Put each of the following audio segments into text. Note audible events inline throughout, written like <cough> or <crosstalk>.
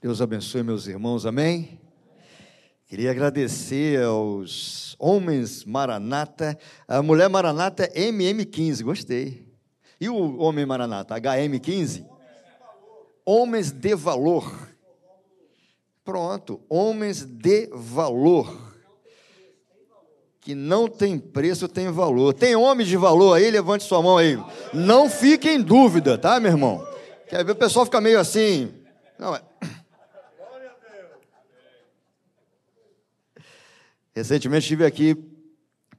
Deus abençoe meus irmãos, amém? Queria agradecer aos homens Maranata. A mulher Maranata é MM15, gostei. E o homem Maranata, HM15? Homens de valor. Pronto, homens de valor. Que não tem preço, tem valor. Tem homens de valor aí? Levante sua mão aí. Não fique em dúvida, tá, meu irmão? Quer ver o pessoal fica meio assim. Não, é. Recentemente estive aqui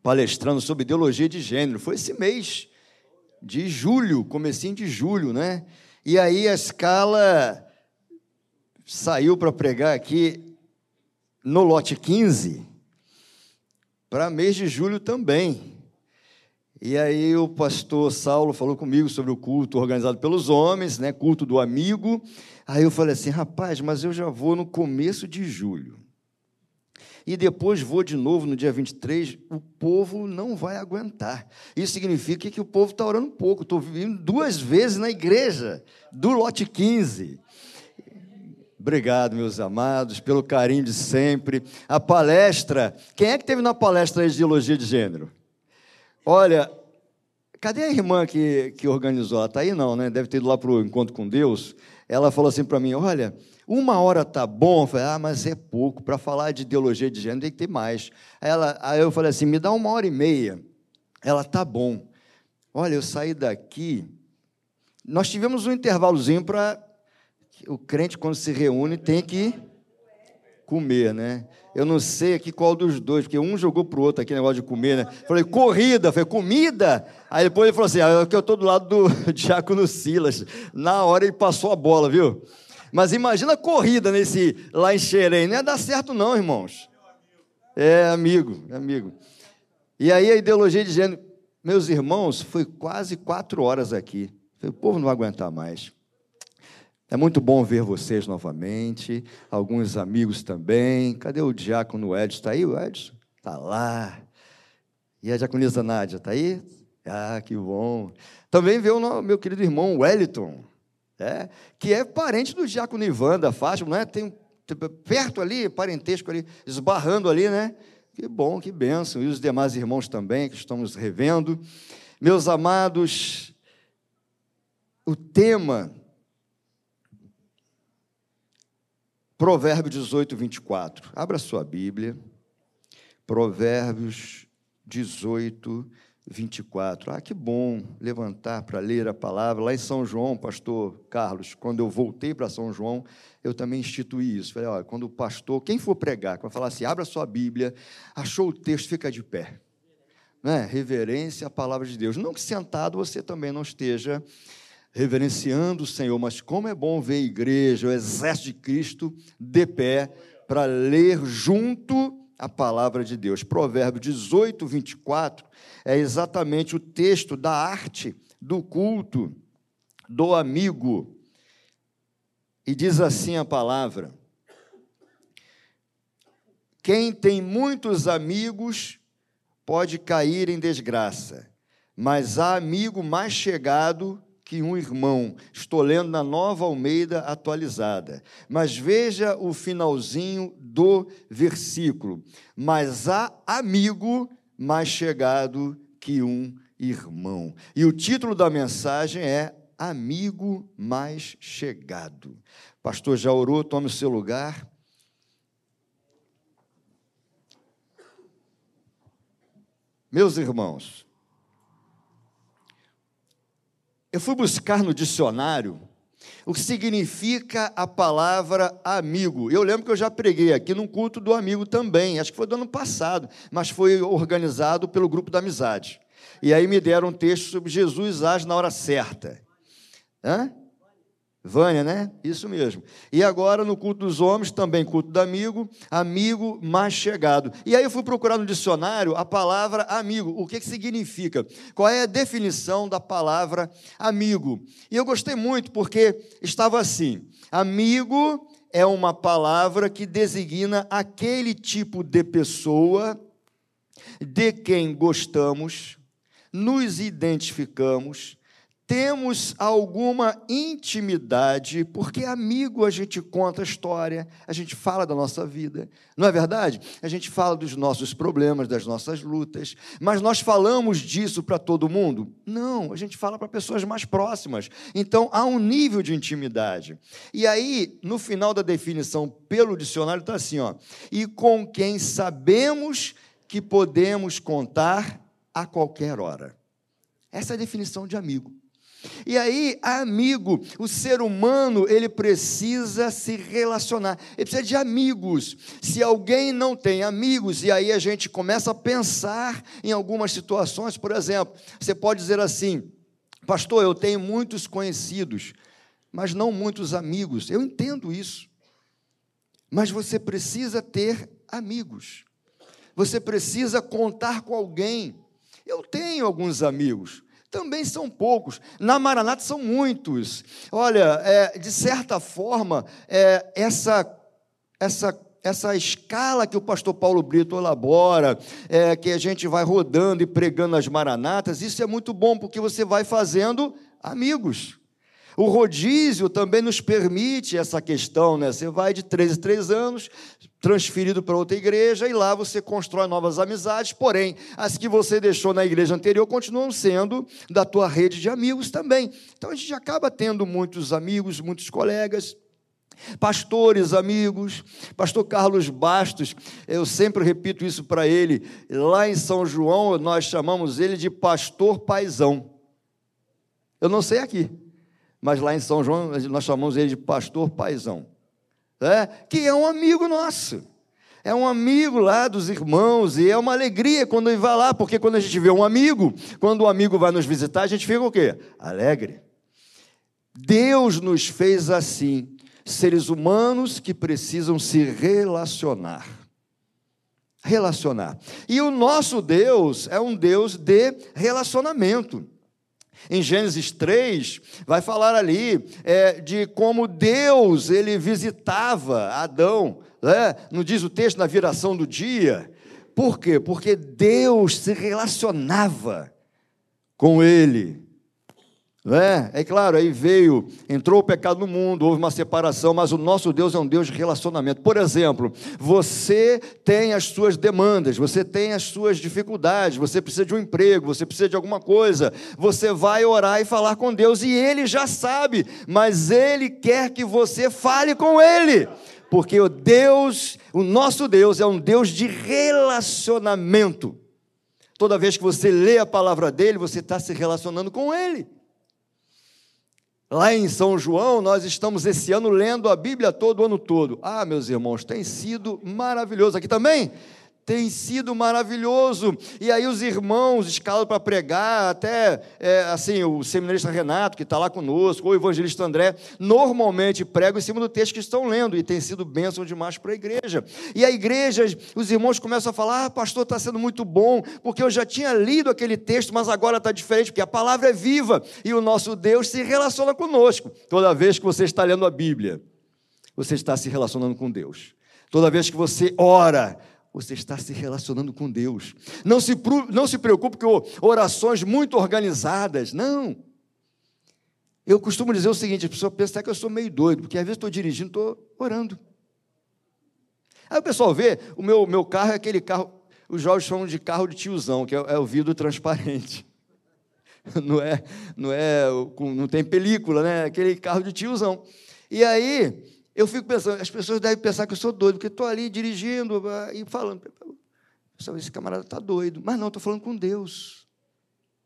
palestrando sobre ideologia de gênero. Foi esse mês de julho, comecinho de julho, né? E aí a escala saiu para pregar aqui no lote 15 para mês de julho também. E aí o pastor Saulo falou comigo sobre o culto organizado pelos homens, né, culto do amigo. Aí eu falei assim, rapaz, mas eu já vou no começo de julho e depois vou de novo no dia 23, o povo não vai aguentar. Isso significa que o povo está orando pouco. Estou vindo duas vezes na igreja, do lote 15. Obrigado, meus amados, pelo carinho de sempre. A palestra, quem é que teve na palestra de ideologia de gênero? Olha, cadê a irmã que, que organizou? Ela está aí não, né? Deve ter ido lá para o encontro com Deus. Ela falou assim para mim: olha, uma hora tá bom, eu falei, ah, mas é pouco. Para falar de ideologia de gênero tem que ter mais. Aí, ela, aí eu falei assim, me dá uma hora e meia. Ela, tá bom. Olha, eu saí daqui. Nós tivemos um intervalozinho para. O crente, quando se reúne, tem que comer, né? Eu não sei aqui qual dos dois, porque um jogou para o outro aqui, negócio de comer, né? Falei, corrida, falei, comida. Aí depois ele falou assim: ah, eu estou do lado do <laughs> Diácono Silas. Na hora ele passou a bola, viu? Mas imagina a corrida nesse lá em Xerém. Não ia dar certo, não, irmãos. É amigo, é amigo. E aí a ideologia de gênero, meus irmãos, foi quase quatro horas aqui. O povo não vai aguentar mais. É muito bom ver vocês novamente, alguns amigos também. Cadê o diácono Edson? Está aí o Edson? Está lá. E a diaconisa Nádia, está aí? Ah, que bom. Também vê o meu querido irmão Wellington é, que é parente do diácono Ivan da Fátima, né? tem perto ali, parentesco ali, esbarrando ali, né? Que bom, que bênção. E os demais irmãos também que estamos revendo. Meus amados, o tema, Provérbio 18, 24. Abra sua Bíblia. Provérbios 18, 24. 24. Ah, que bom levantar para ler a palavra. Lá em São João, pastor Carlos, quando eu voltei para São João, eu também instituí isso. Falei, olha, quando o pastor, quem for pregar, quando falar assim, abra sua Bíblia, achou o texto, fica de pé. Né? Reverência à palavra de Deus. Não que sentado você também não esteja reverenciando o Senhor, mas como é bom ver a igreja, o exército de Cristo de pé, para ler junto a palavra de Deus. Provérbio 18, 24 é exatamente o texto da arte do culto do amigo. E diz assim a palavra: Quem tem muitos amigos pode cair em desgraça, mas há amigo mais chegado que um irmão. Estou lendo na nova Almeida atualizada. Mas veja o finalzinho do versículo. Mas há amigo mais chegado que um irmão. E o título da mensagem é Amigo mais chegado. Pastor já orou, tome o seu lugar. Meus irmãos, eu fui buscar no dicionário o que significa a palavra amigo. Eu lembro que eu já preguei aqui num culto do amigo também, acho que foi do ano passado, mas foi organizado pelo grupo da amizade. E aí me deram um texto sobre Jesus age na hora certa. Hã? Vânia, né? Isso mesmo. E agora no culto dos homens, também culto do amigo, amigo mais chegado. E aí eu fui procurar no dicionário a palavra amigo. O que, que significa? Qual é a definição da palavra amigo? E eu gostei muito porque estava assim: amigo é uma palavra que designa aquele tipo de pessoa de quem gostamos, nos identificamos temos alguma intimidade, porque amigo a gente conta a história, a gente fala da nossa vida, não é verdade? A gente fala dos nossos problemas, das nossas lutas, mas nós falamos disso para todo mundo? Não, a gente fala para pessoas mais próximas. Então há um nível de intimidade. E aí, no final da definição pelo dicionário, está assim: ó, e com quem sabemos que podemos contar a qualquer hora. Essa é a definição de amigo. E aí, amigo, o ser humano, ele precisa se relacionar, ele precisa de amigos. Se alguém não tem amigos, e aí a gente começa a pensar em algumas situações, por exemplo, você pode dizer assim: Pastor, eu tenho muitos conhecidos, mas não muitos amigos. Eu entendo isso. Mas você precisa ter amigos. Você precisa contar com alguém. Eu tenho alguns amigos, também são poucos. Na Maranata são muitos. Olha, é, de certa forma, é, essa, essa, essa escala que o pastor Paulo Brito elabora, é, que a gente vai rodando e pregando as Maranatas, isso é muito bom, porque você vai fazendo amigos. O rodízio também nos permite essa questão, né? Você vai de três em três anos, transferido para outra igreja, e lá você constrói novas amizades, porém, as que você deixou na igreja anterior continuam sendo da tua rede de amigos também. Então a gente acaba tendo muitos amigos, muitos colegas. Pastores, amigos, pastor Carlos Bastos, eu sempre repito isso para ele, lá em São João nós chamamos ele de pastor paisão. Eu não sei aqui, mas lá em São João nós chamamos ele de pastor paisão, é? que é um amigo nosso. É um amigo lá dos irmãos, e é uma alegria quando ele vai lá, porque quando a gente vê um amigo, quando o um amigo vai nos visitar, a gente fica o quê? Alegre. Deus nos fez assim, seres humanos que precisam se relacionar. Relacionar. E o nosso Deus é um Deus de relacionamento. Em Gênesis 3, vai falar ali é, de como Deus ele visitava Adão, né? não diz o texto na viração do dia. Por quê? Porque Deus se relacionava com ele. É, é claro, aí veio, entrou o pecado no mundo, houve uma separação, mas o nosso Deus é um Deus de relacionamento. Por exemplo, você tem as suas demandas, você tem as suas dificuldades, você precisa de um emprego, você precisa de alguma coisa, você vai orar e falar com Deus, e Ele já sabe, mas Ele quer que você fale com Ele, porque o Deus, o nosso Deus é um Deus de relacionamento. Toda vez que você lê a palavra dele, você está se relacionando com Ele. Lá em São João, nós estamos esse ano lendo a Bíblia todo o ano todo. Ah, meus irmãos, tem sido maravilhoso. Aqui também? Tem sido maravilhoso. E aí os irmãos escalam para pregar, até é, assim, o seminarista Renato, que está lá conosco, ou o evangelista André, normalmente pregam em cima do texto que estão lendo, e tem sido bênção demais para a igreja. E a igreja, os irmãos começam a falar, ah, pastor, está sendo muito bom, porque eu já tinha lido aquele texto, mas agora está diferente, porque a palavra é viva, e o nosso Deus se relaciona conosco. Toda vez que você está lendo a Bíblia, você está se relacionando com Deus. Toda vez que você ora, você está se relacionando com Deus. Não se, não se preocupe com orações muito organizadas, não. Eu costumo dizer o seguinte: a pessoa pensa que eu sou meio doido, porque às vezes estou dirigindo, estou orando. Aí o pessoal vê, o meu, meu carro é aquele carro, os jovens chamam de carro de tiozão, que é, é o vidro transparente. <laughs> Não é, não é, não tem película, né? Aquele carro de tiozão. E aí, eu fico pensando, as pessoas devem pensar que eu sou doido, porque estou ali dirigindo ah, e falando. Esse camarada está doido. Mas não, estou falando com Deus.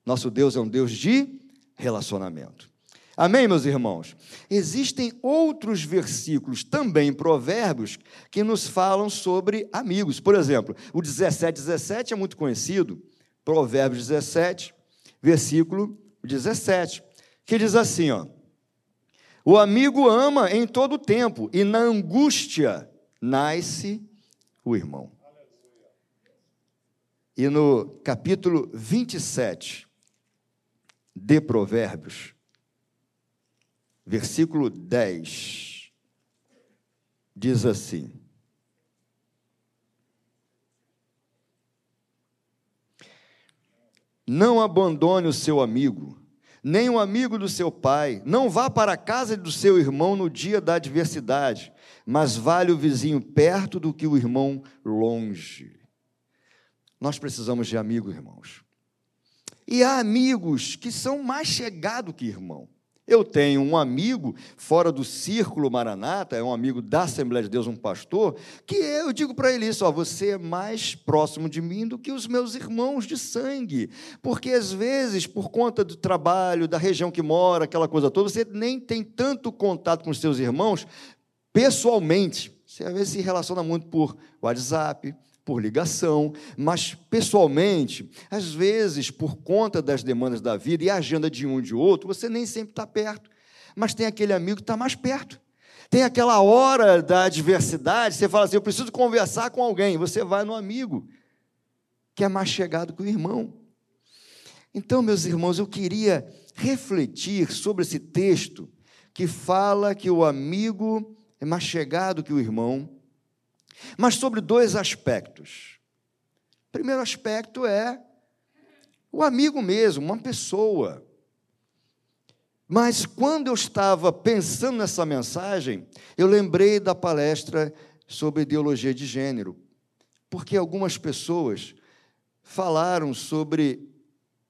Nosso Deus é um Deus de relacionamento. Amém, meus irmãos? Existem outros versículos também Provérbios que nos falam sobre amigos. Por exemplo, o 17, 17 é muito conhecido. Provérbios 17, versículo 17, que diz assim, ó. O amigo ama em todo tempo, e na angústia nasce o irmão. E no capítulo 27 de Provérbios, versículo 10, diz assim: Não abandone o seu amigo nem um amigo do seu pai. Não vá para a casa do seu irmão no dia da adversidade, mas vale o vizinho perto do que o irmão longe. Nós precisamos de amigos, irmãos. E há amigos que são mais chegados que irmão. Eu tenho um amigo fora do círculo Maranata, é um amigo da Assembleia de Deus, um pastor, que eu digo para ele isso: ó, você é mais próximo de mim do que os meus irmãos de sangue, porque às vezes, por conta do trabalho, da região que mora, aquela coisa toda, você nem tem tanto contato com os seus irmãos pessoalmente. Você às vezes se relaciona muito por WhatsApp, por ligação, mas pessoalmente, às vezes, por conta das demandas da vida e a agenda de um de outro, você nem sempre está perto, mas tem aquele amigo que está mais perto. Tem aquela hora da adversidade, você fala assim: eu preciso conversar com alguém, você vai no amigo, que é mais chegado que o irmão. Então, meus irmãos, eu queria refletir sobre esse texto que fala que o amigo é mais chegado que o irmão mas sobre dois aspectos. O primeiro aspecto é o amigo mesmo, uma pessoa. Mas quando eu estava pensando nessa mensagem, eu lembrei da palestra sobre ideologia de gênero, porque algumas pessoas falaram sobre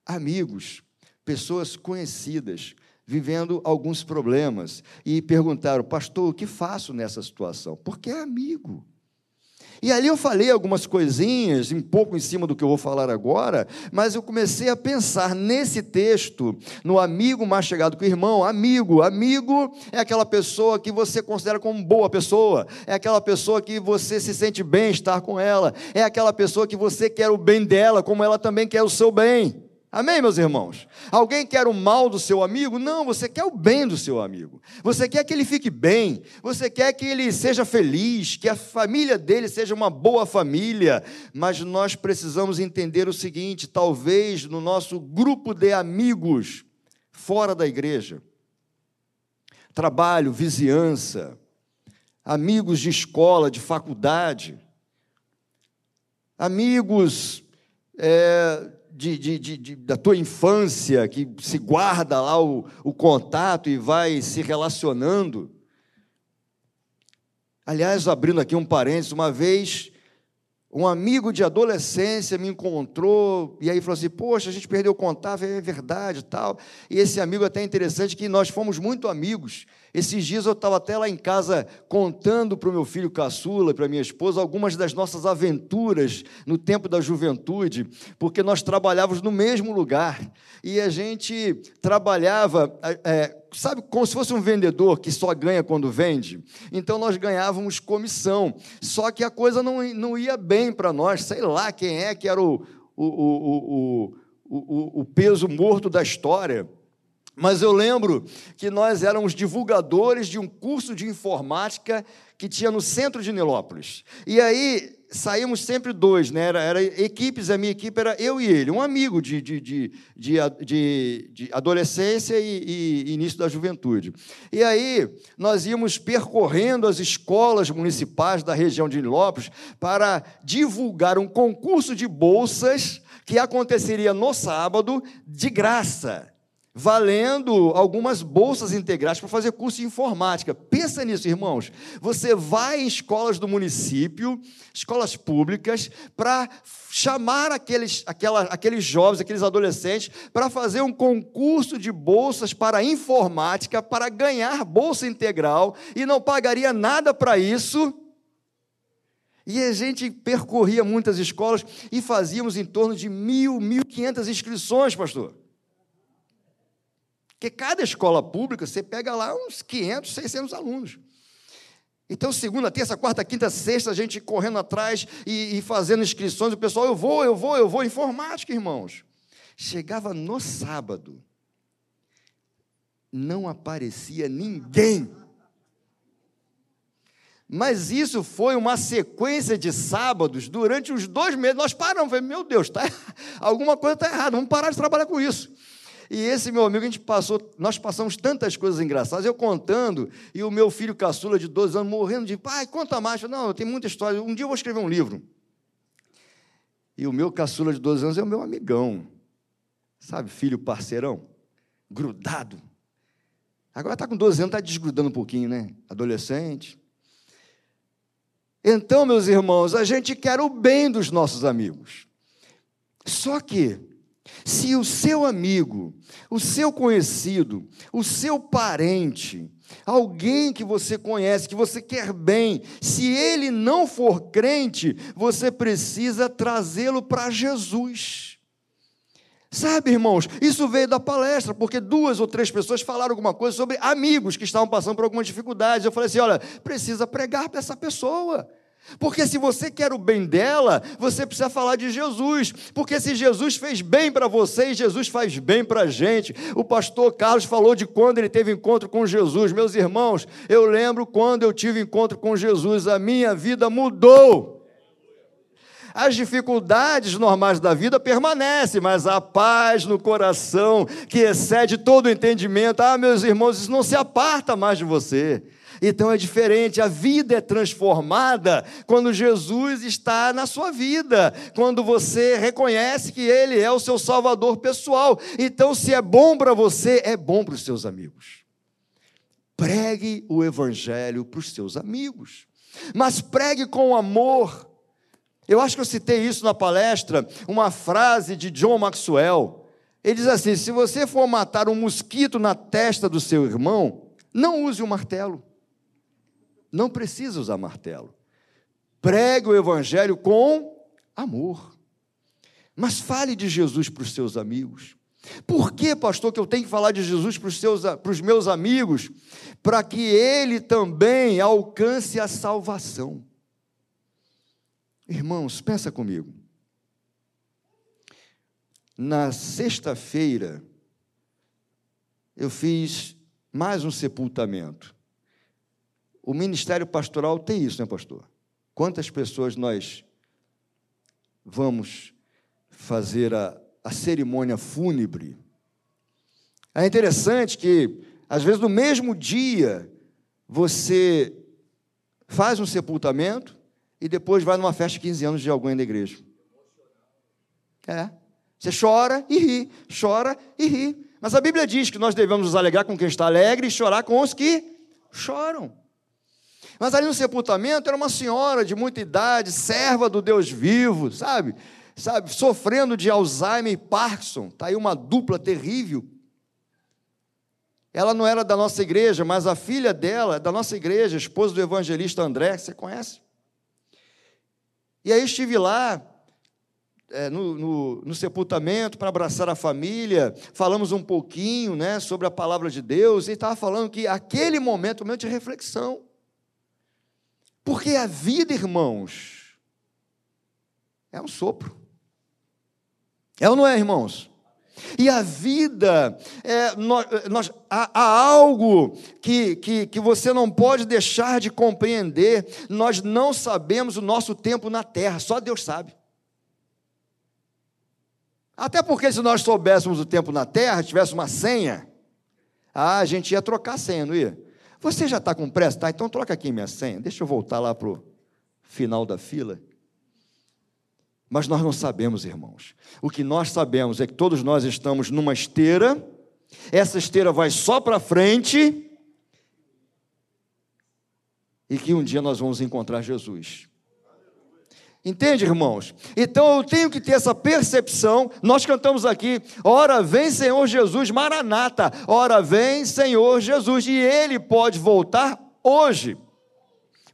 amigos, pessoas conhecidas, vivendo alguns problemas, e perguntaram, pastor, o que faço nessa situação? Porque é amigo. E ali eu falei algumas coisinhas, um pouco em cima do que eu vou falar agora, mas eu comecei a pensar nesse texto, no amigo mais chegado que o irmão. Amigo, amigo é aquela pessoa que você considera como boa pessoa, é aquela pessoa que você se sente bem estar com ela, é aquela pessoa que você quer o bem dela, como ela também quer o seu bem. Amém, meus irmãos? Alguém quer o mal do seu amigo? Não, você quer o bem do seu amigo. Você quer que ele fique bem. Você quer que ele seja feliz, que a família dele seja uma boa família. Mas nós precisamos entender o seguinte: talvez no nosso grupo de amigos fora da igreja, trabalho, vizinhança, amigos de escola, de faculdade, amigos. É, de, de, de, da tua infância, que se guarda lá o, o contato e vai se relacionando. Aliás, abrindo aqui um parênteses, uma vez um amigo de adolescência me encontrou e aí falou assim: Poxa, a gente perdeu o contato, é verdade tal. E esse amigo, até interessante, que nós fomos muito amigos. Esses dias eu estava até lá em casa contando para o meu filho caçula e para minha esposa algumas das nossas aventuras no tempo da juventude, porque nós trabalhávamos no mesmo lugar e a gente trabalhava. É, sabe, como se fosse um vendedor que só ganha quando vende? Então nós ganhávamos comissão. Só que a coisa não, não ia bem para nós, sei lá quem é que era o, o, o, o, o peso morto da história. Mas eu lembro que nós éramos divulgadores de um curso de informática que tinha no centro de Nilópolis. E aí saímos sempre dois, né? Era, era, equipes, a minha equipe era eu e ele, um amigo de, de, de, de, de adolescência e, e, início da juventude. E aí nós íamos percorrendo as escolas municipais da região de Nilópolis para divulgar um concurso de bolsas que aconteceria no sábado de graça valendo algumas bolsas integrais para fazer curso de informática. Pensa nisso, irmãos. Você vai em escolas do município, escolas públicas, para chamar aqueles, aquela, aqueles jovens, aqueles adolescentes, para fazer um concurso de bolsas para informática, para ganhar bolsa integral, e não pagaria nada para isso. E a gente percorria muitas escolas e fazíamos em torno de mil, mil quinhentas inscrições, pastor. Porque cada escola pública, você pega lá uns 500, 600 alunos. Então, segunda, terça, quarta, quinta, sexta, a gente correndo atrás e, e, fazendo inscrições, o pessoal, eu vou, eu vou, eu vou, informática, irmãos. Chegava no sábado, não aparecia ninguém. Mas isso foi uma sequência de sábados durante os dois meses. Nós paramos, falei, meu Deus, tá, alguma coisa está errada, vamos parar de trabalhar com isso. E esse meu amigo, a gente passou, nós passamos tantas coisas engraçadas, eu contando, e o meu filho caçula de 12 anos morrendo de, pai, conta mais. Não, eu tenho muita história, um dia eu vou escrever um livro. E o meu caçula de 12 anos é o meu amigão. Sabe, filho parceirão? grudado. Agora está com 12 anos, está desgrudando um pouquinho, né? Adolescente. Então, meus irmãos, a gente quer o bem dos nossos amigos. Só que, se o seu amigo, o seu conhecido, o seu parente, alguém que você conhece, que você quer bem, se ele não for crente, você precisa trazê-lo para Jesus. Sabe, irmãos, isso veio da palestra, porque duas ou três pessoas falaram alguma coisa sobre amigos que estavam passando por algumas dificuldades. Eu falei assim: olha, precisa pregar para essa pessoa. Porque se você quer o bem dela, você precisa falar de Jesus. Porque se Jesus fez bem para você Jesus faz bem para a gente. O pastor Carlos falou de quando ele teve encontro com Jesus. Meus irmãos, eu lembro quando eu tive encontro com Jesus, a minha vida mudou. As dificuldades normais da vida permanecem, mas a paz no coração, que excede todo o entendimento, ah, meus irmãos, isso não se aparta mais de você. Então é diferente, a vida é transformada quando Jesus está na sua vida, quando você reconhece que Ele é o seu Salvador pessoal. Então, se é bom para você, é bom para os seus amigos. Pregue o Evangelho para os seus amigos, mas pregue com amor. Eu acho que eu citei isso na palestra, uma frase de John Maxwell. Ele diz assim: se você for matar um mosquito na testa do seu irmão, não use o um martelo. Não precisa usar martelo. Pregue o evangelho com amor. Mas fale de Jesus para os seus amigos. Por que, pastor, que eu tenho que falar de Jesus para os, seus, para os meus amigos? Para que ele também alcance a salvação. Irmãos, pensa comigo. Na sexta-feira, eu fiz mais um sepultamento. O ministério pastoral tem isso, né, pastor? Quantas pessoas nós vamos fazer a, a cerimônia fúnebre? É interessante que, às vezes, no mesmo dia, você faz um sepultamento e depois vai numa festa de 15 anos de alguém da igreja. É. Você chora e ri, chora e ri. Mas a Bíblia diz que nós devemos nos alegrar com quem está alegre e chorar com os que choram. Mas ali no sepultamento era uma senhora de muita idade, serva do Deus vivo, sabe? Sabe, sofrendo de Alzheimer e Parkinson. Está aí uma dupla terrível. Ela não era da nossa igreja, mas a filha dela, da nossa igreja, esposa do evangelista André, você conhece? E aí estive lá, é, no, no, no, sepultamento para abraçar a família, falamos um pouquinho né, sobre a palavra de Deus, e estava falando que aquele momento, um momento de reflexão. Porque a vida, irmãos, é um sopro. É ou não é, irmãos? E a vida, é, nós, nós, há, há, algo que, que, que você não pode deixar de compreender. Nós não sabemos o nosso tempo na terra, só Deus sabe. Até porque, se nós soubéssemos o tempo na terra, tivesse uma senha, ah, a gente ia trocar a senha, não ia? Você já está com pressa? Tá, então troca aqui minha senha. Deixa eu voltar lá para o final da fila. Mas nós não sabemos, irmãos. O que nós sabemos é que todos nós estamos numa esteira, essa esteira vai só para frente, e que um dia nós vamos encontrar Jesus. Entende, irmãos? Então eu tenho que ter essa percepção. Nós cantamos aqui: ora vem Senhor Jesus, Maranata, ora vem Senhor Jesus, e Ele pode voltar hoje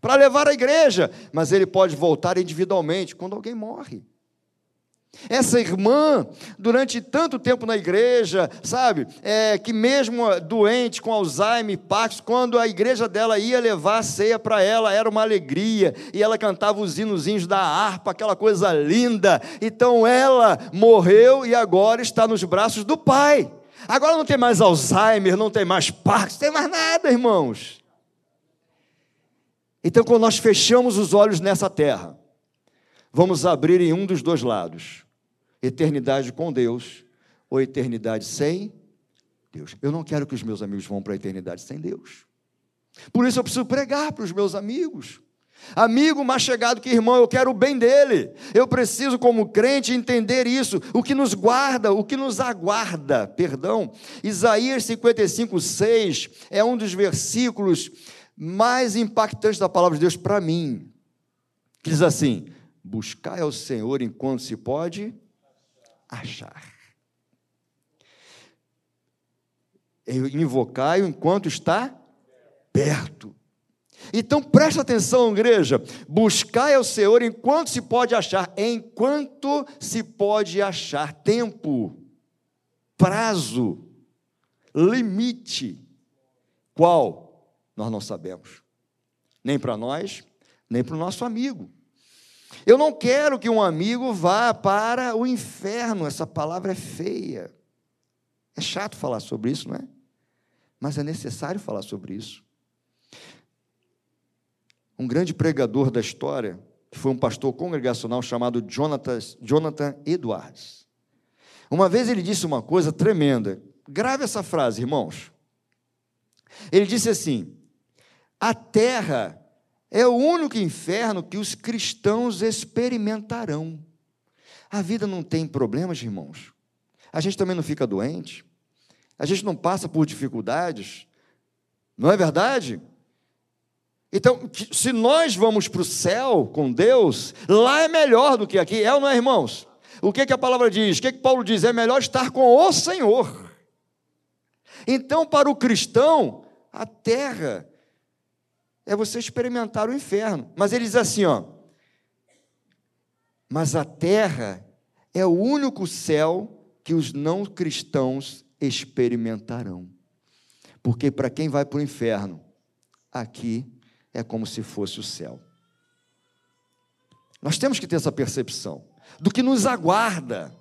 para levar a igreja, mas Ele pode voltar individualmente quando alguém morre. Essa irmã, durante tanto tempo na igreja, sabe, é, que mesmo doente com Alzheimer, Parkinson, quando a igreja dela ia levar a ceia para ela, era uma alegria, e ela cantava os hinozinhos da harpa, aquela coisa linda. Então ela morreu e agora está nos braços do Pai. Agora não tem mais Alzheimer, não tem mais Parkinson, não tem mais nada, irmãos. Então, quando nós fechamos os olhos nessa terra, vamos abrir em um dos dois lados: eternidade com Deus ou eternidade sem Deus. Eu não quero que os meus amigos vão para a eternidade sem Deus. Por isso eu preciso pregar para os meus amigos. Amigo mais chegado que irmão, eu quero o bem dele. Eu preciso, como crente, entender isso. O que nos guarda, o que nos aguarda, perdão. Isaías 55, 6 é um dos versículos mais impactantes da palavra de Deus para mim. Diz assim: Buscai ao Senhor enquanto se pode achar. Invocai-o enquanto está perto. Então presta atenção, igreja. Buscai ao Senhor enquanto se pode achar, enquanto se pode achar tempo, prazo, limite. Qual? Nós não sabemos. Nem para nós, nem para o nosso amigo. Eu não quero que um amigo vá para o inferno. Essa palavra é feia. É chato falar sobre isso, não é? Mas é necessário falar sobre isso um grande pregador da história, que foi um pastor congregacional chamado Jonathan, Jonathan Edwards. Uma vez ele disse uma coisa tremenda. Grave essa frase, irmãos. Ele disse assim: A terra é o único inferno que os cristãos experimentarão. A vida não tem problemas, irmãos. A gente também não fica doente. A gente não passa por dificuldades. Não é verdade? Então, se nós vamos para o céu com Deus, lá é melhor do que aqui, é ou não é, irmãos? O que, que a palavra diz? O que, que Paulo diz? É melhor estar com o Senhor. Então, para o cristão, a terra é você experimentar o inferno. Mas ele diz assim, ó. Mas a terra é o único céu que os não cristãos experimentarão. Porque para quem vai para o inferno, aqui é como se fosse o céu. Nós temos que ter essa percepção do que nos aguarda.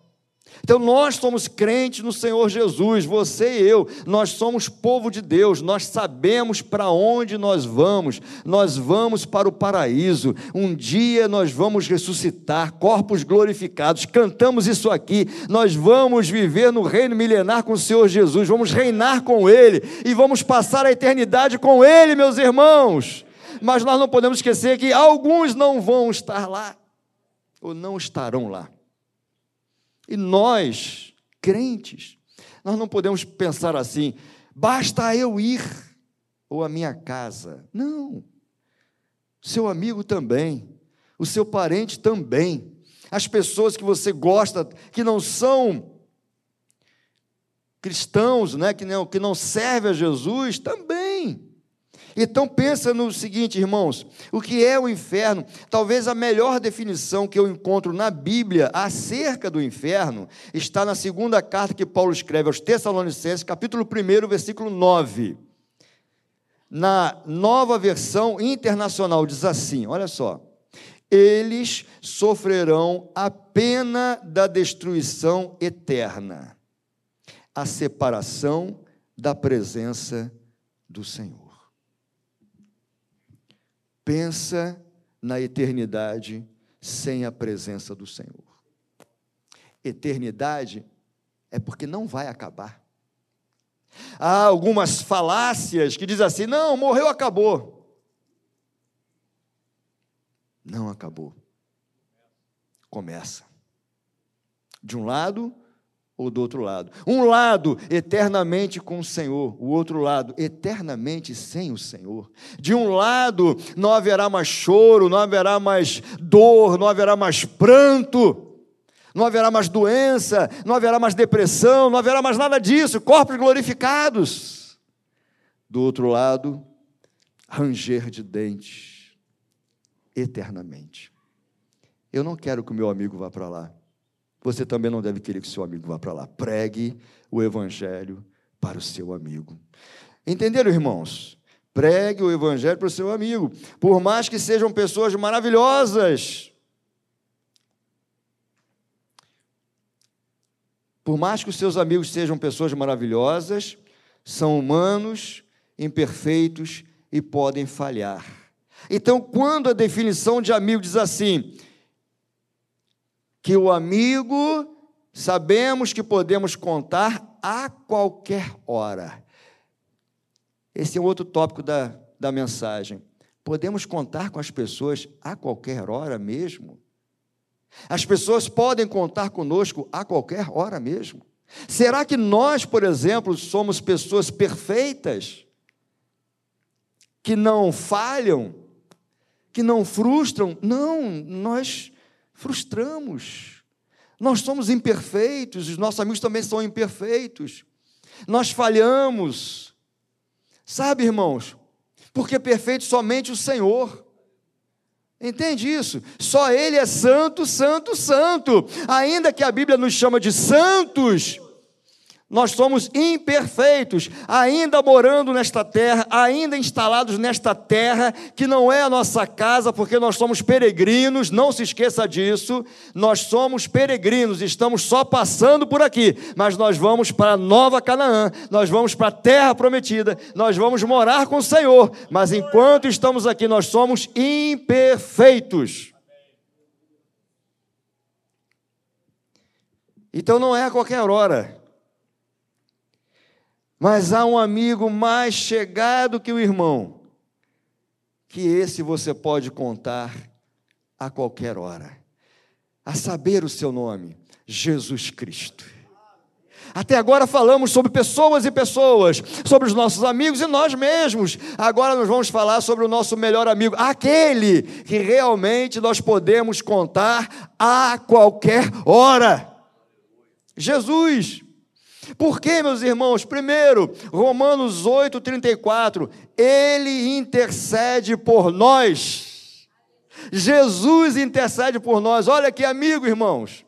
Então, nós somos crentes no Senhor Jesus, você e eu, nós somos povo de Deus, nós sabemos para onde nós vamos, nós vamos para o paraíso, um dia nós vamos ressuscitar, corpos glorificados, cantamos isso aqui, nós vamos viver no reino milenar com o Senhor Jesus, vamos reinar com Ele e vamos passar a eternidade com Ele, meus irmãos mas nós não podemos esquecer que alguns não vão estar lá, ou não estarão lá. E nós, crentes, nós não podemos pensar assim, basta eu ir, ou a minha casa. Não. Seu amigo também, o seu parente também, as pessoas que você gosta, que não são cristãos, né, que não, que não servem a Jesus, também. Então pensa no seguinte, irmãos, o que é o inferno? Talvez a melhor definição que eu encontro na Bíblia acerca do inferno está na segunda carta que Paulo escreve aos Tessalonicenses, capítulo 1, versículo 9. Na nova versão internacional diz assim: olha só. Eles sofrerão a pena da destruição eterna, a separação da presença do Senhor pensa na eternidade sem a presença do Senhor. Eternidade é porque não vai acabar. Há algumas falácias que dizem assim: não, morreu, acabou. Não acabou. Começa. De um lado, ou do outro lado. Um lado eternamente com o Senhor, o outro lado eternamente sem o Senhor. De um lado não haverá mais choro, não haverá mais dor, não haverá mais pranto, não haverá mais doença, não haverá mais depressão, não haverá mais nada disso, corpos glorificados. Do outro lado, ranger de dentes eternamente. Eu não quero que o meu amigo vá para lá você também não deve querer que seu amigo vá para lá. Pregue o evangelho para o seu amigo. Entenderam, irmãos? Pregue o evangelho para o seu amigo. Por mais que sejam pessoas maravilhosas, por mais que os seus amigos sejam pessoas maravilhosas, são humanos, imperfeitos e podem falhar. Então, quando a definição de amigo diz assim, que o amigo sabemos que podemos contar a qualquer hora. Esse é outro tópico da, da mensagem. podemos contar com as pessoas a qualquer hora mesmo. As pessoas podem contar conosco a qualquer hora mesmo. Será que nós, por exemplo, somos pessoas perfeitas? Que não falham? Que não frustram? Não, nós frustramos. Nós somos imperfeitos, os nossos amigos também são imperfeitos. Nós falhamos. Sabe, irmãos, porque perfeito somente o Senhor. Entende isso? Só Ele é santo, santo, santo. Ainda que a Bíblia nos chama de santos, nós somos imperfeitos, ainda morando nesta terra, ainda instalados nesta terra, que não é a nossa casa, porque nós somos peregrinos, não se esqueça disso. Nós somos peregrinos, estamos só passando por aqui, mas nós vamos para nova Canaã, nós vamos para a terra prometida, nós vamos morar com o Senhor, mas enquanto estamos aqui, nós somos imperfeitos. Então não é a qualquer hora mas há um amigo mais chegado que o irmão, que esse você pode contar a qualquer hora. A saber o seu nome, Jesus Cristo. Até agora falamos sobre pessoas e pessoas, sobre os nossos amigos e nós mesmos. Agora nós vamos falar sobre o nosso melhor amigo, aquele que realmente nós podemos contar a qualquer hora. Jesus. Por quê, meus irmãos? Primeiro, Romanos 8, 34, ele intercede por nós. Jesus intercede por nós. Olha aqui, amigo, irmãos,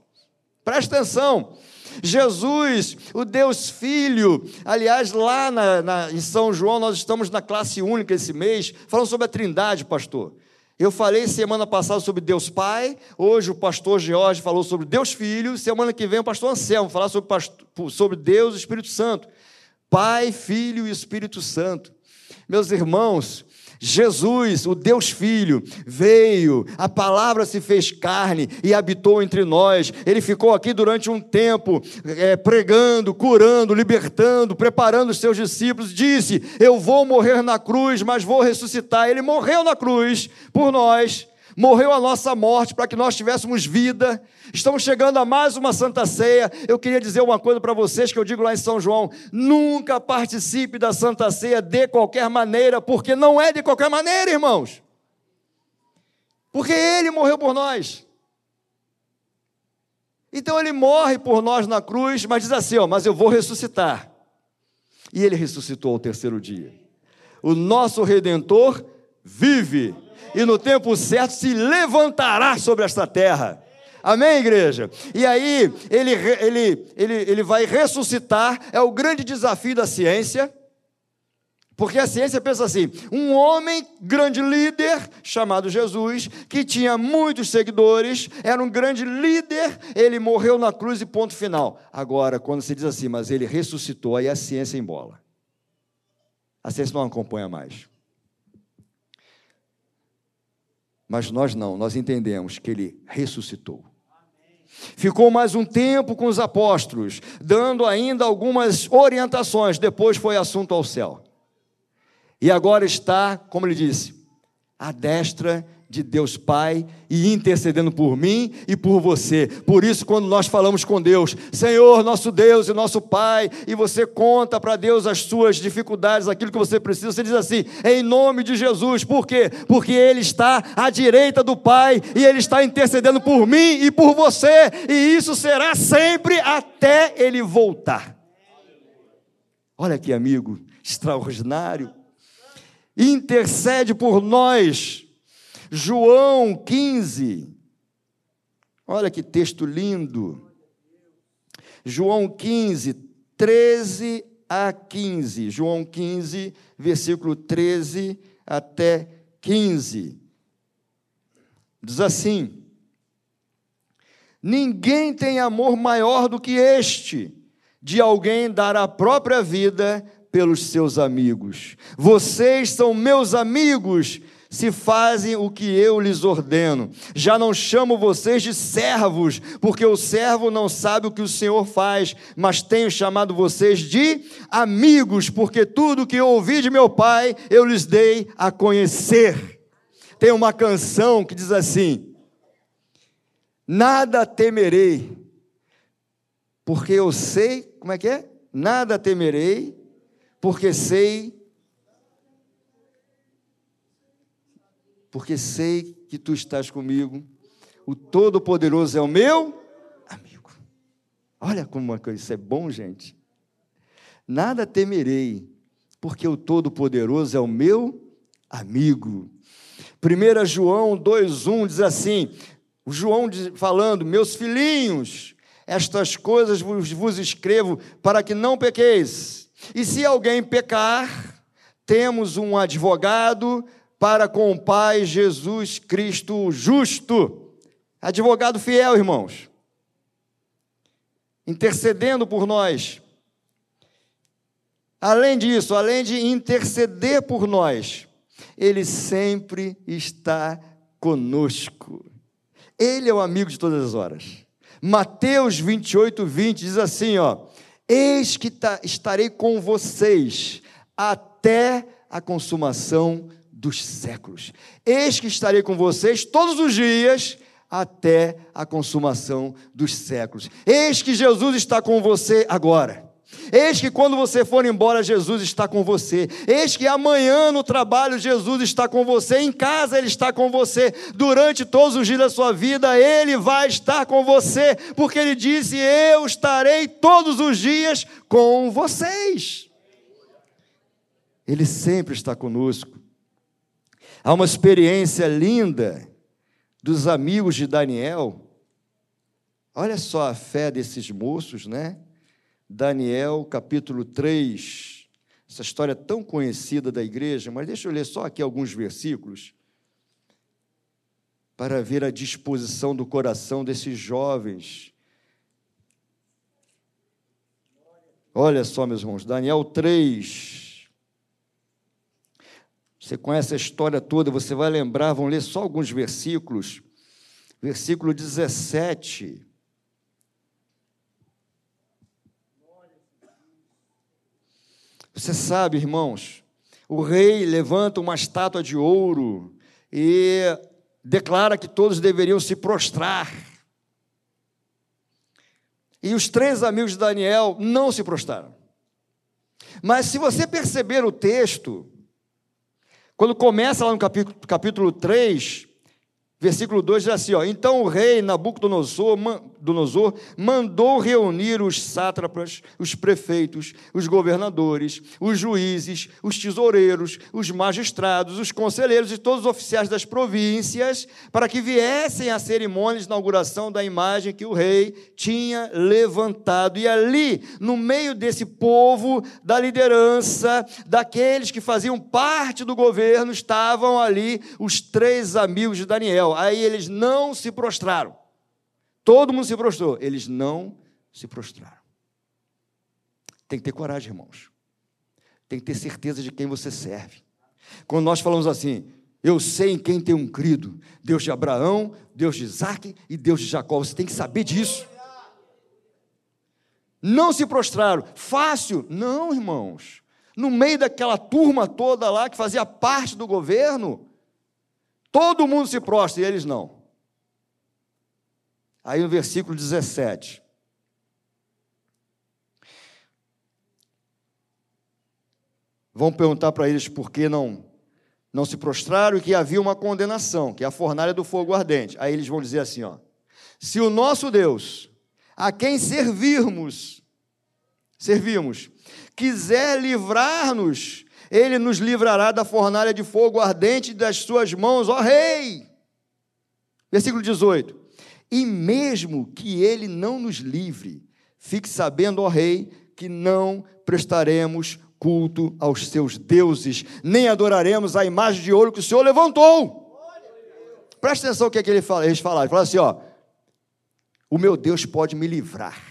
presta atenção. Jesus, o Deus Filho, aliás, lá na, na, em São João, nós estamos na classe única esse mês, falando sobre a Trindade, pastor. Eu falei semana passada sobre Deus Pai, hoje o pastor George falou sobre Deus Filho, semana que vem o pastor Anselmo falar sobre, sobre Deus e Espírito Santo. Pai, Filho e Espírito Santo. Meus irmãos, Jesus, o Deus Filho, veio, a palavra se fez carne e habitou entre nós. Ele ficou aqui durante um tempo, é, pregando, curando, libertando, preparando os seus discípulos. Disse: Eu vou morrer na cruz, mas vou ressuscitar. Ele morreu na cruz por nós morreu a nossa morte para que nós tivéssemos vida. Estamos chegando a mais uma Santa Ceia. Eu queria dizer uma coisa para vocês que eu digo lá em São João: nunca participe da Santa Ceia de qualquer maneira, porque não é de qualquer maneira, irmãos. Porque Ele morreu por nós. Então Ele morre por nós na cruz, mas diz assim: ó, mas eu vou ressuscitar. E Ele ressuscitou ao terceiro dia. O nosso Redentor vive e no tempo certo se levantará sobre esta terra. Amém, igreja? E aí, ele, ele, ele, ele vai ressuscitar, é o grande desafio da ciência, porque a ciência pensa assim: um homem, grande líder, chamado Jesus, que tinha muitos seguidores, era um grande líder, ele morreu na cruz e ponto final. Agora, quando se diz assim, mas ele ressuscitou, aí a ciência embola. A ciência não acompanha mais. Mas nós não, nós entendemos que ele ressuscitou. Ficou mais um tempo com os apóstolos, dando ainda algumas orientações, depois foi assunto ao céu. E agora está, como ele disse, à destra de Deus Pai e intercedendo por mim e por você. Por isso, quando nós falamos com Deus, Senhor, nosso Deus e nosso Pai, e você conta para Deus as suas dificuldades, aquilo que você precisa, você diz assim, em nome de Jesus. Por quê? Porque Ele está à direita do Pai e Ele está intercedendo por mim e por você, e isso será sempre até Ele voltar. Olha que amigo extraordinário. Intercede por nós João 15. Olha que texto lindo. João 15, 13 a 15. João 15, versículo 13 até 15. Diz assim: Ninguém tem amor maior do que este, de alguém dar a própria vida pelos seus amigos. Vocês são meus amigos se fazem o que eu lhes ordeno. Já não chamo vocês de servos, porque o servo não sabe o que o Senhor faz, mas tenho chamado vocês de amigos, porque tudo que eu ouvi de meu Pai eu lhes dei a conhecer. tem uma canção que diz assim: Nada temerei, porque eu sei, como é que é? Nada temerei, porque sei porque sei que tu estás comigo. O Todo-Poderoso é o meu amigo. Olha como coisa, isso é bom, gente. Nada temerei, porque o Todo-Poderoso é o meu amigo. 1 João 2,1 diz assim: o João falando, meus filhinhos, estas coisas vos, vos escrevo para que não pequeis. E se alguém pecar, temos um advogado para com o Pai Jesus Cristo justo, advogado fiel, irmãos, intercedendo por nós. Além disso, além de interceder por nós, Ele sempre está conosco. Ele é o amigo de todas as horas. Mateus 28, 20 diz assim: ó, Eis que estarei com vocês até a consumação dos séculos. Eis que estarei com vocês todos os dias até a consumação dos séculos. Eis que Jesus está com você agora. Eis que quando você for embora, Jesus está com você. Eis que amanhã no trabalho, Jesus está com você. Em casa, Ele está com você. Durante todos os dias da sua vida, Ele vai estar com você. Porque Ele disse: Eu estarei todos os dias com vocês. Ele sempre está conosco. Há uma experiência linda dos amigos de Daniel. Olha só a fé desses moços, né? Daniel, capítulo 3. Essa história tão conhecida da igreja, mas deixa eu ler só aqui alguns versículos para ver a disposição do coração desses jovens. Olha só, meus irmãos, Daniel 3, você conhece a história toda, você vai lembrar, vamos ler só alguns versículos. Versículo 17. Você sabe, irmãos, o rei levanta uma estátua de ouro e declara que todos deveriam se prostrar. E os três amigos de Daniel não se prostraram. Mas se você perceber o texto, quando começa lá no capítulo, capítulo 3, Versículo 2 diz assim: ó, Então o rei Nabucodonosor mandou reunir os sátrapas, os prefeitos, os governadores, os juízes, os tesoureiros, os magistrados, os conselheiros e todos os oficiais das províncias, para que viessem à cerimônia de inauguração da imagem que o rei tinha levantado. E ali, no meio desse povo, da liderança, daqueles que faziam parte do governo, estavam ali os três amigos de Daniel Aí eles não se prostraram. Todo mundo se prostrou. Eles não se prostraram. Tem que ter coragem, irmãos. Tem que ter certeza de quem você serve. Quando nós falamos assim, eu sei em quem tem um crido: Deus de Abraão, Deus de Isaac e Deus de Jacó. Você tem que saber disso. Não se prostraram. Fácil? Não, irmãos. No meio daquela turma toda lá que fazia parte do governo, Todo mundo se prostra e eles não. Aí no versículo 17. Vão perguntar para eles por que não não se prostraram e que havia uma condenação, que é a fornalha do fogo ardente. Aí eles vão dizer assim, ó: Se o nosso Deus, a quem servirmos, servimos, quiser livrar-nos ele nos livrará da fornalha de fogo ardente das suas mãos, ó Rei. Versículo 18: E mesmo que ele não nos livre, fique sabendo, ó Rei, que não prestaremos culto aos seus deuses, nem adoraremos a imagem de ouro que o Senhor levantou. Presta atenção o que, é que ele fala, eles falaram. Ele fala assim: ó, o meu Deus pode me livrar.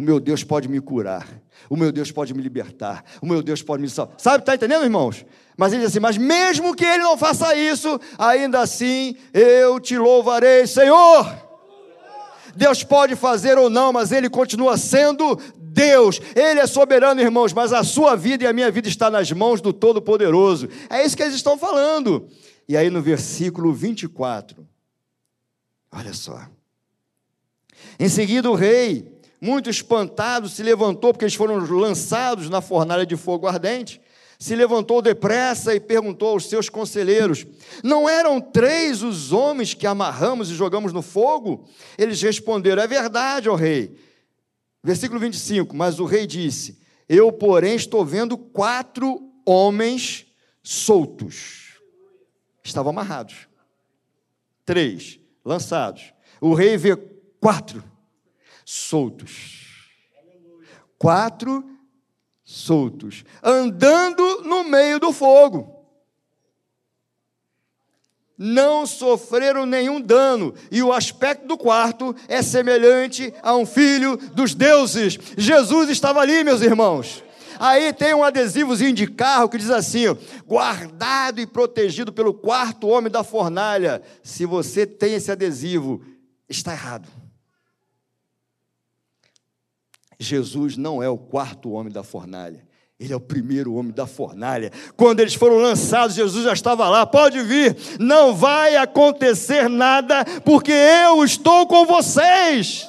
O meu Deus pode me curar. O meu Deus pode me libertar. O meu Deus pode me salvar. Sabe, está entendendo, irmãos? Mas ele diz assim: Mas mesmo que ele não faça isso, ainda assim eu te louvarei, Senhor. Deus pode fazer ou não, mas ele continua sendo Deus. Ele é soberano, irmãos, mas a sua vida e a minha vida está nas mãos do Todo-Poderoso. É isso que eles estão falando. E aí no versículo 24, olha só. Em seguida o rei, muito espantado, se levantou, porque eles foram lançados na fornalha de fogo ardente se levantou depressa e perguntou aos seus conselheiros: Não eram três os homens que amarramos e jogamos no fogo? Eles responderam: É verdade, ó rei. Versículo 25: Mas o rei disse: Eu, porém, estou vendo quatro homens soltos. Estavam amarrados. Três lançados. O rei vê quatro soltos. Quatro soltos, andando no meio do fogo. Não sofreram nenhum dano, e o aspecto do quarto é semelhante a um filho dos deuses. Jesus estava ali, meus irmãos. Aí tem um adesivozinho de carro que diz assim: guardado e protegido pelo quarto homem da fornalha. Se você tem esse adesivo, está errado. Jesus não é o quarto homem da fornalha. Ele é o primeiro homem da fornalha. Quando eles foram lançados, Jesus já estava lá. Pode vir, não vai acontecer nada, porque eu estou com vocês.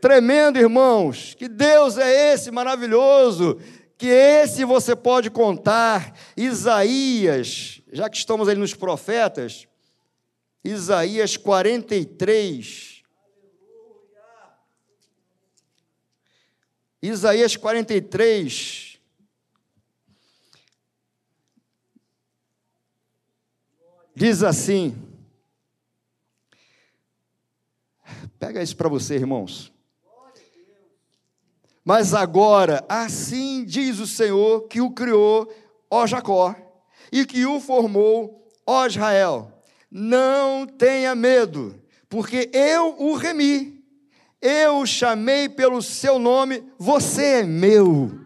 Tremendo, irmãos. Que Deus é esse maravilhoso? Que esse você pode contar. Isaías, já que estamos ali nos profetas, Isaías 43. Isaías 43. Diz assim. Pega isso para você, irmãos. Mas agora, assim diz o Senhor que o criou, ó Jacó, e que o formou, ó Israel. Não tenha medo, porque eu o remi eu chamei pelo seu nome, você é meu.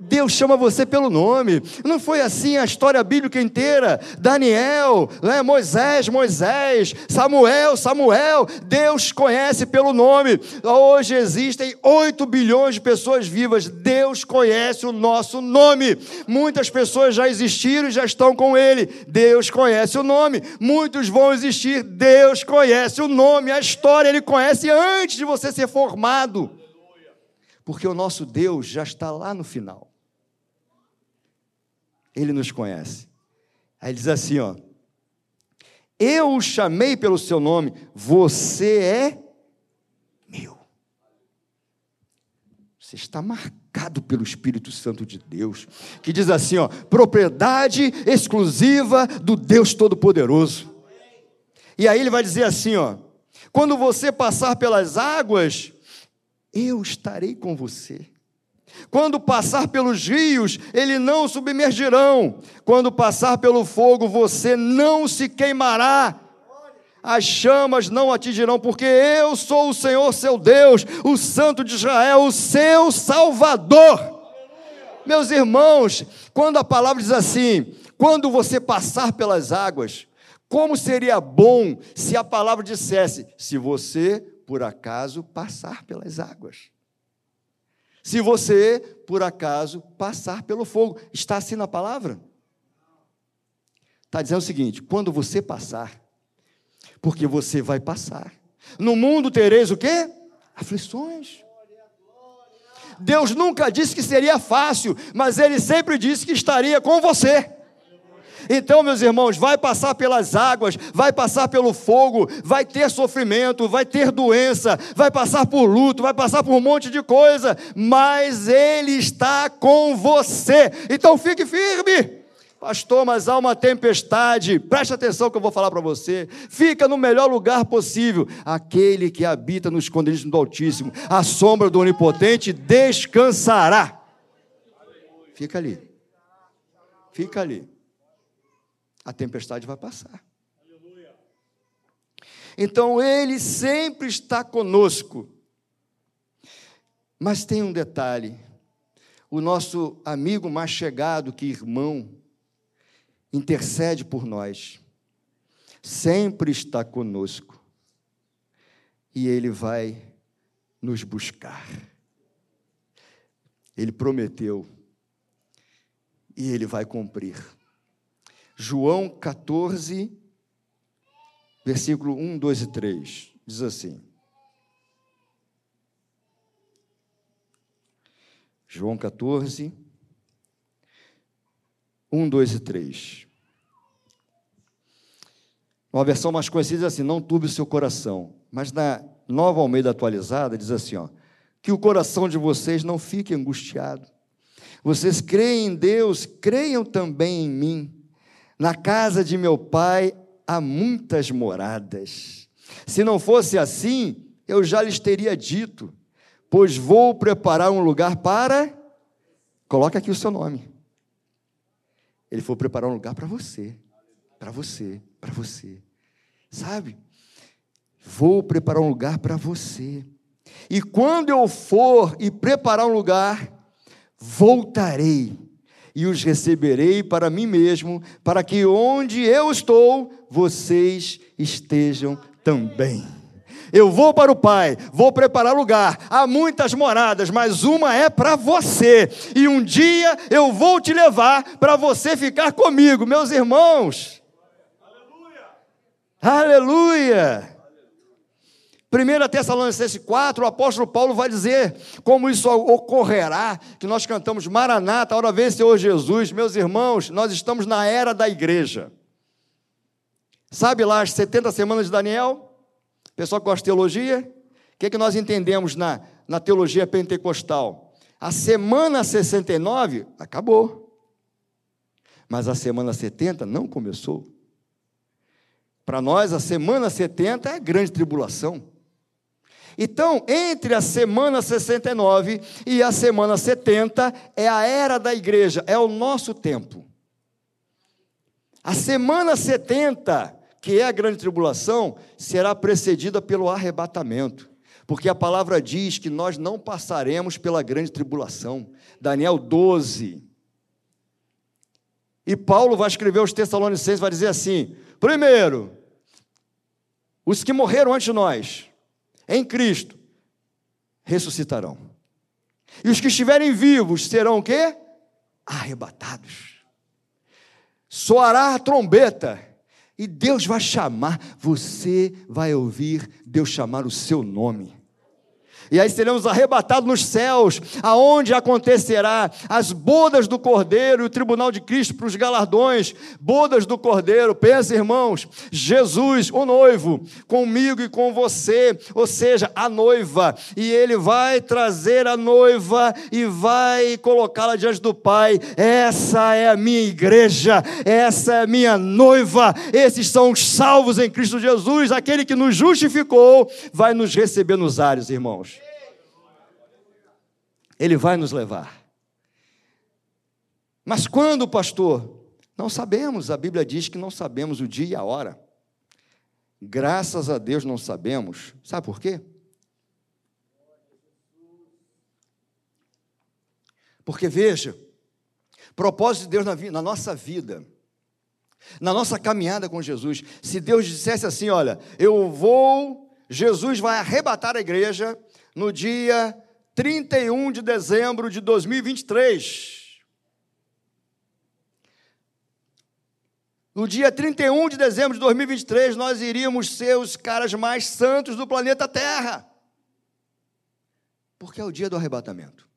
Deus chama você pelo nome. Não foi assim a história bíblica inteira? Daniel, né? Moisés, Moisés, Samuel, Samuel. Deus conhece pelo nome. Hoje existem 8 bilhões de pessoas vivas. Deus conhece o nosso nome. Muitas pessoas já existiram e já estão com Ele. Deus conhece o nome. Muitos vão existir. Deus conhece o nome. A história Ele conhece antes de você ser formado. Porque o nosso Deus já está lá no final. Ele nos conhece. Aí ele diz assim, ó: Eu o chamei pelo seu nome, você é meu. Você está marcado pelo Espírito Santo de Deus, que diz assim, ó: propriedade exclusiva do Deus Todo-Poderoso. E aí ele vai dizer assim, ó: quando você passar pelas águas, eu estarei com você. Quando passar pelos rios, ele não submergirão. Quando passar pelo fogo, você não se queimará. As chamas não atingirão, porque eu sou o Senhor seu Deus, o Santo de Israel, o seu Salvador. Meus irmãos, quando a palavra diz assim: quando você passar pelas águas, como seria bom se a palavra dissesse: se você, por acaso, passar pelas águas se você, por acaso, passar pelo fogo. Está assim na palavra? Está dizendo o seguinte: quando você passar, porque você vai passar. No mundo tereis o quê? Aflições. Deus nunca disse que seria fácil, mas Ele sempre disse que estaria com você. Então, meus irmãos, vai passar pelas águas, vai passar pelo fogo, vai ter sofrimento, vai ter doença, vai passar por luto, vai passar por um monte de coisa, mas Ele está com você. Então, fique firme. Pastor, mas há uma tempestade. Preste atenção que eu vou falar para você. Fica no melhor lugar possível. Aquele que habita no esconderijo do Altíssimo, a sombra do Onipotente descansará. Fica ali. Fica ali a tempestade vai passar. Então Ele sempre está conosco. Mas tem um detalhe: o nosso amigo mais chegado que irmão intercede por nós, sempre está conosco, e Ele vai nos buscar. Ele prometeu, e Ele vai cumprir. João 14, versículo 1, 2 e 3. Diz assim: João 14, 1, 2 e 3. Uma versão mais conhecida diz assim: Não turbe o seu coração. Mas na nova Almeida atualizada diz assim: ó, Que o coração de vocês não fique angustiado. Vocês creem em Deus, creiam também em mim. Na casa de meu pai há muitas moradas. Se não fosse assim, eu já lhes teria dito, pois vou preparar um lugar para. Coloca aqui o seu nome. Ele foi preparar um lugar para você, para você, para você. Sabe? Vou preparar um lugar para você. E quando eu for e preparar um lugar, voltarei e os receberei para mim mesmo, para que onde eu estou, vocês estejam também. Eu vou para o Pai, vou preparar lugar. Há muitas moradas, mas uma é para você. E um dia eu vou te levar para você ficar comigo, meus irmãos. Aleluia! Aleluia! 1 Tessalonicenses 4, o apóstolo Paulo vai dizer como isso ocorrerá, que nós cantamos Maranata, hora vem Senhor Jesus. Meus irmãos, nós estamos na era da igreja. Sabe lá as 70 semanas de Daniel? Pessoal que gosta de teologia? O que, é que nós entendemos na, na teologia pentecostal? A semana 69 acabou. Mas a semana 70 não começou. Para nós, a semana 70 é a grande tribulação. Então, entre a semana 69 e a semana 70 é a era da igreja, é o nosso tempo. A semana 70, que é a grande tribulação, será precedida pelo arrebatamento, porque a palavra diz que nós não passaremos pela grande tribulação. Daniel 12. E Paulo vai escrever aos Tessalonicenses, vai dizer assim: primeiro, os que morreram antes de nós, em Cristo ressuscitarão. E os que estiverem vivos serão o quê? Arrebatados. Soará a trombeta e Deus vai chamar, você vai ouvir Deus chamar o seu nome e aí seremos arrebatados nos céus, aonde acontecerá as bodas do Cordeiro e o tribunal de Cristo para os galardões, bodas do Cordeiro. Pensa, irmãos, Jesus, o noivo, comigo e com você, ou seja, a noiva, e ele vai trazer a noiva e vai colocá-la diante do Pai. Essa é a minha igreja, essa é a minha noiva. Esses são os salvos em Cristo Jesus, aquele que nos justificou, vai nos receber nos ares, irmãos. Ele vai nos levar. Mas quando, pastor? Não sabemos, a Bíblia diz que não sabemos o dia e a hora. Graças a Deus não sabemos. Sabe por quê? Porque veja, propósito de Deus na, na, nossa vida, na nossa caminhada com Jesus, se Deus dissesse assim: olha, eu vou, Jesus vai arrebatar a igreja no dia 31 de dezembro de 2023. No dia 31 de dezembro de 2023, nós iríamos ser os caras mais santos do planeta Terra. Porque é o dia do arrebatamento.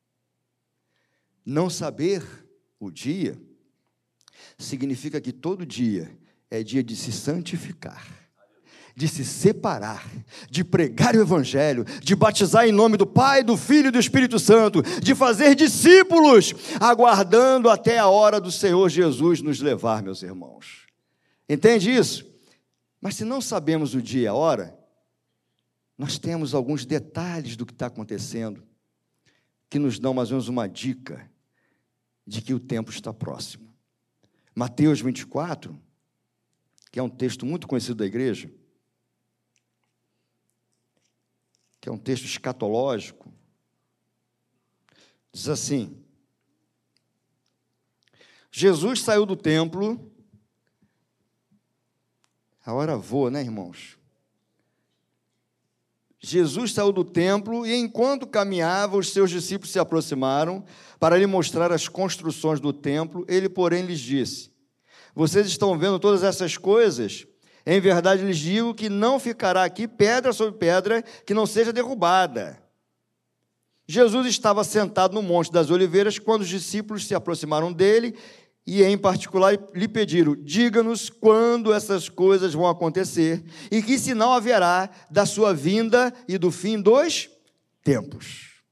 Não saber o dia significa que todo dia é dia de se santificar de se separar, de pregar o Evangelho, de batizar em nome do Pai, do Filho e do Espírito Santo, de fazer discípulos, aguardando até a hora do Senhor Jesus nos levar, meus irmãos. Entende isso? Mas se não sabemos o dia e a hora, nós temos alguns detalhes do que está acontecendo que nos dão mais ou menos uma dica de que o tempo está próximo. Mateus 24, que é um texto muito conhecido da igreja, que é um texto escatológico, diz assim: Jesus saiu do templo, a hora voa, né, irmãos? Jesus saiu do templo e, enquanto caminhava, os seus discípulos se aproximaram para lhe mostrar as construções do templo. Ele, porém, lhes disse: Vocês estão vendo todas essas coisas? Em verdade lhes digo que não ficará aqui pedra sobre pedra que não seja derrubada. Jesus estava sentado no Monte das Oliveiras quando os discípulos se aproximaram dele e, em particular, lhe pediram: Diga-nos quando essas coisas vão acontecer e que sinal haverá da sua vinda e do fim dos tempos.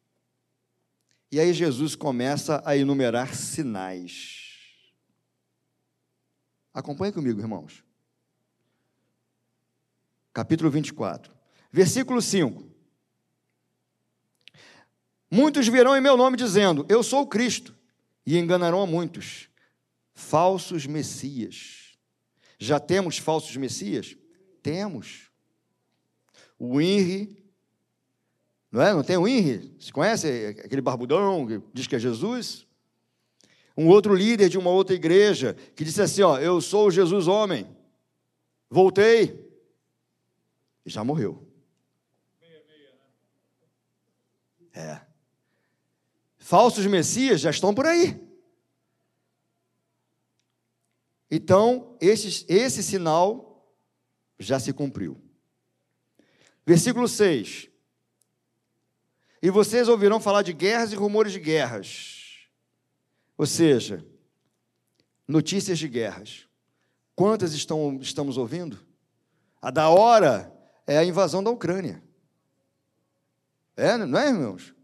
E aí Jesus começa a enumerar sinais. Acompanhe comigo, irmãos. Capítulo 24, versículo 5. Muitos virão em meu nome dizendo: Eu sou o Cristo, e enganarão a muitos. Falsos messias. Já temos falsos messias? Temos. O INRI, não é? Não tem o INRI? Se conhece aquele barbudão que diz que é Jesus? Um outro líder de uma outra igreja que disse assim: Ó, eu sou Jesus homem, voltei, já morreu. É. Falsos messias já estão por aí. Então, esse, esse sinal já se cumpriu. Versículo 6. E vocês ouvirão falar de guerras e rumores de guerras. Ou seja, notícias de guerras. Quantas estão, estamos ouvindo? A da hora é a invasão da Ucrânia. É, não é, irmãos?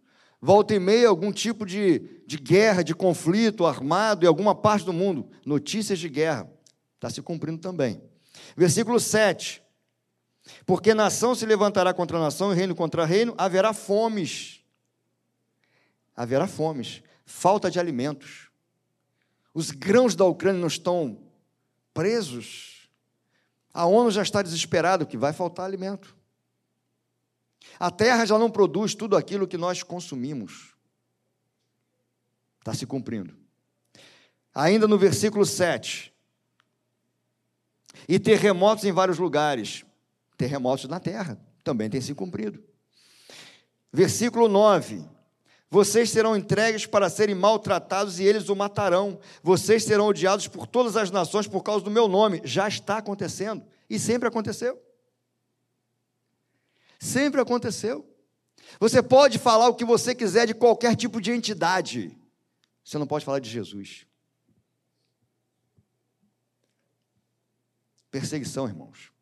Volta e meia, algum tipo de, de guerra, de conflito armado em alguma parte do mundo. Notícias de guerra. Está se cumprindo também. Versículo 7. Porque nação se levantará contra nação e reino contra reino, haverá fomes. Haverá fomes. Falta de alimentos. Os grãos da Ucrânia não estão presos. A ONU já está desesperada que vai faltar alimento. A terra já não produz tudo aquilo que nós consumimos. Está se cumprindo. Ainda no versículo 7. E terremotos em vários lugares. Terremotos na terra também tem se cumprido. Versículo 9. Vocês serão entregues para serem maltratados e eles o matarão. Vocês serão odiados por todas as nações por causa do meu nome. Já está acontecendo e sempre aconteceu. Sempre aconteceu. Você pode falar o que você quiser de qualquer tipo de entidade, você não pode falar de Jesus. Perseguição, irmãos.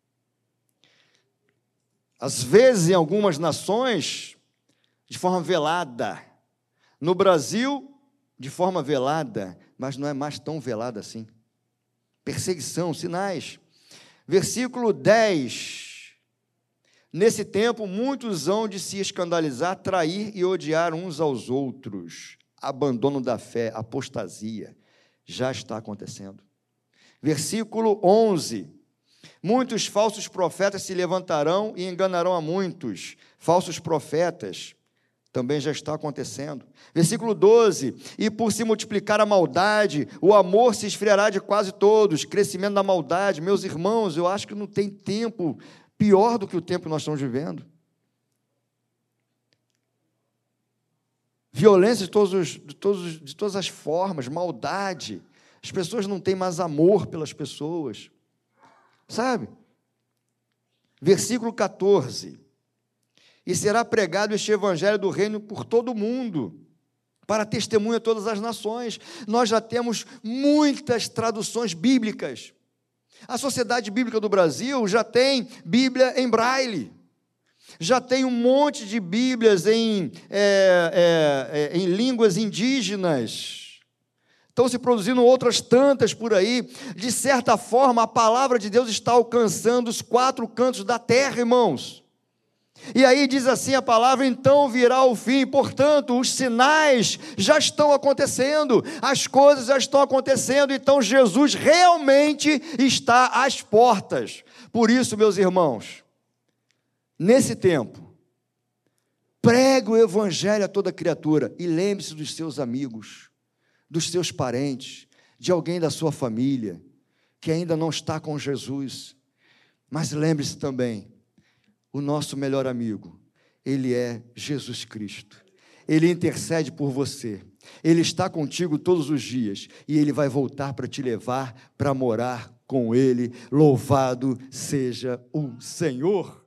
Às vezes, em algumas nações, de forma velada, no Brasil, de forma velada, mas não é mais tão velada assim. Perseguição, sinais. Versículo 10. Nesse tempo, muitos hão de se escandalizar, trair e odiar uns aos outros. Abandono da fé, apostasia. Já está acontecendo. Versículo 11. Muitos falsos profetas se levantarão e enganarão a muitos. Falsos profetas também já está acontecendo. Versículo 12: E por se multiplicar a maldade, o amor se esfriará de quase todos. Crescimento da maldade. Meus irmãos, eu acho que não tem tempo pior do que o tempo que nós estamos vivendo. Violência de, todos os, de, todos, de todas as formas, maldade. As pessoas não têm mais amor pelas pessoas. Sabe? Versículo 14 e será pregado este evangelho do reino por todo o mundo, para testemunha todas as nações. Nós já temos muitas traduções bíblicas. A Sociedade Bíblica do Brasil já tem Bíblia em braille. Já tem um monte de Bíblias em, é, é, é, em línguas indígenas. Estão se produzindo outras tantas por aí. De certa forma, a palavra de Deus está alcançando os quatro cantos da terra, irmãos. E aí diz assim a palavra: então virá o fim. Portanto, os sinais já estão acontecendo, as coisas já estão acontecendo, então Jesus realmente está às portas. Por isso, meus irmãos, nesse tempo, pregue o evangelho a toda criatura e lembre-se dos seus amigos, dos seus parentes, de alguém da sua família que ainda não está com Jesus. Mas lembre-se também o nosso melhor amigo, ele é Jesus Cristo. Ele intercede por você. Ele está contigo todos os dias e ele vai voltar para te levar para morar com ele. Louvado seja o Senhor.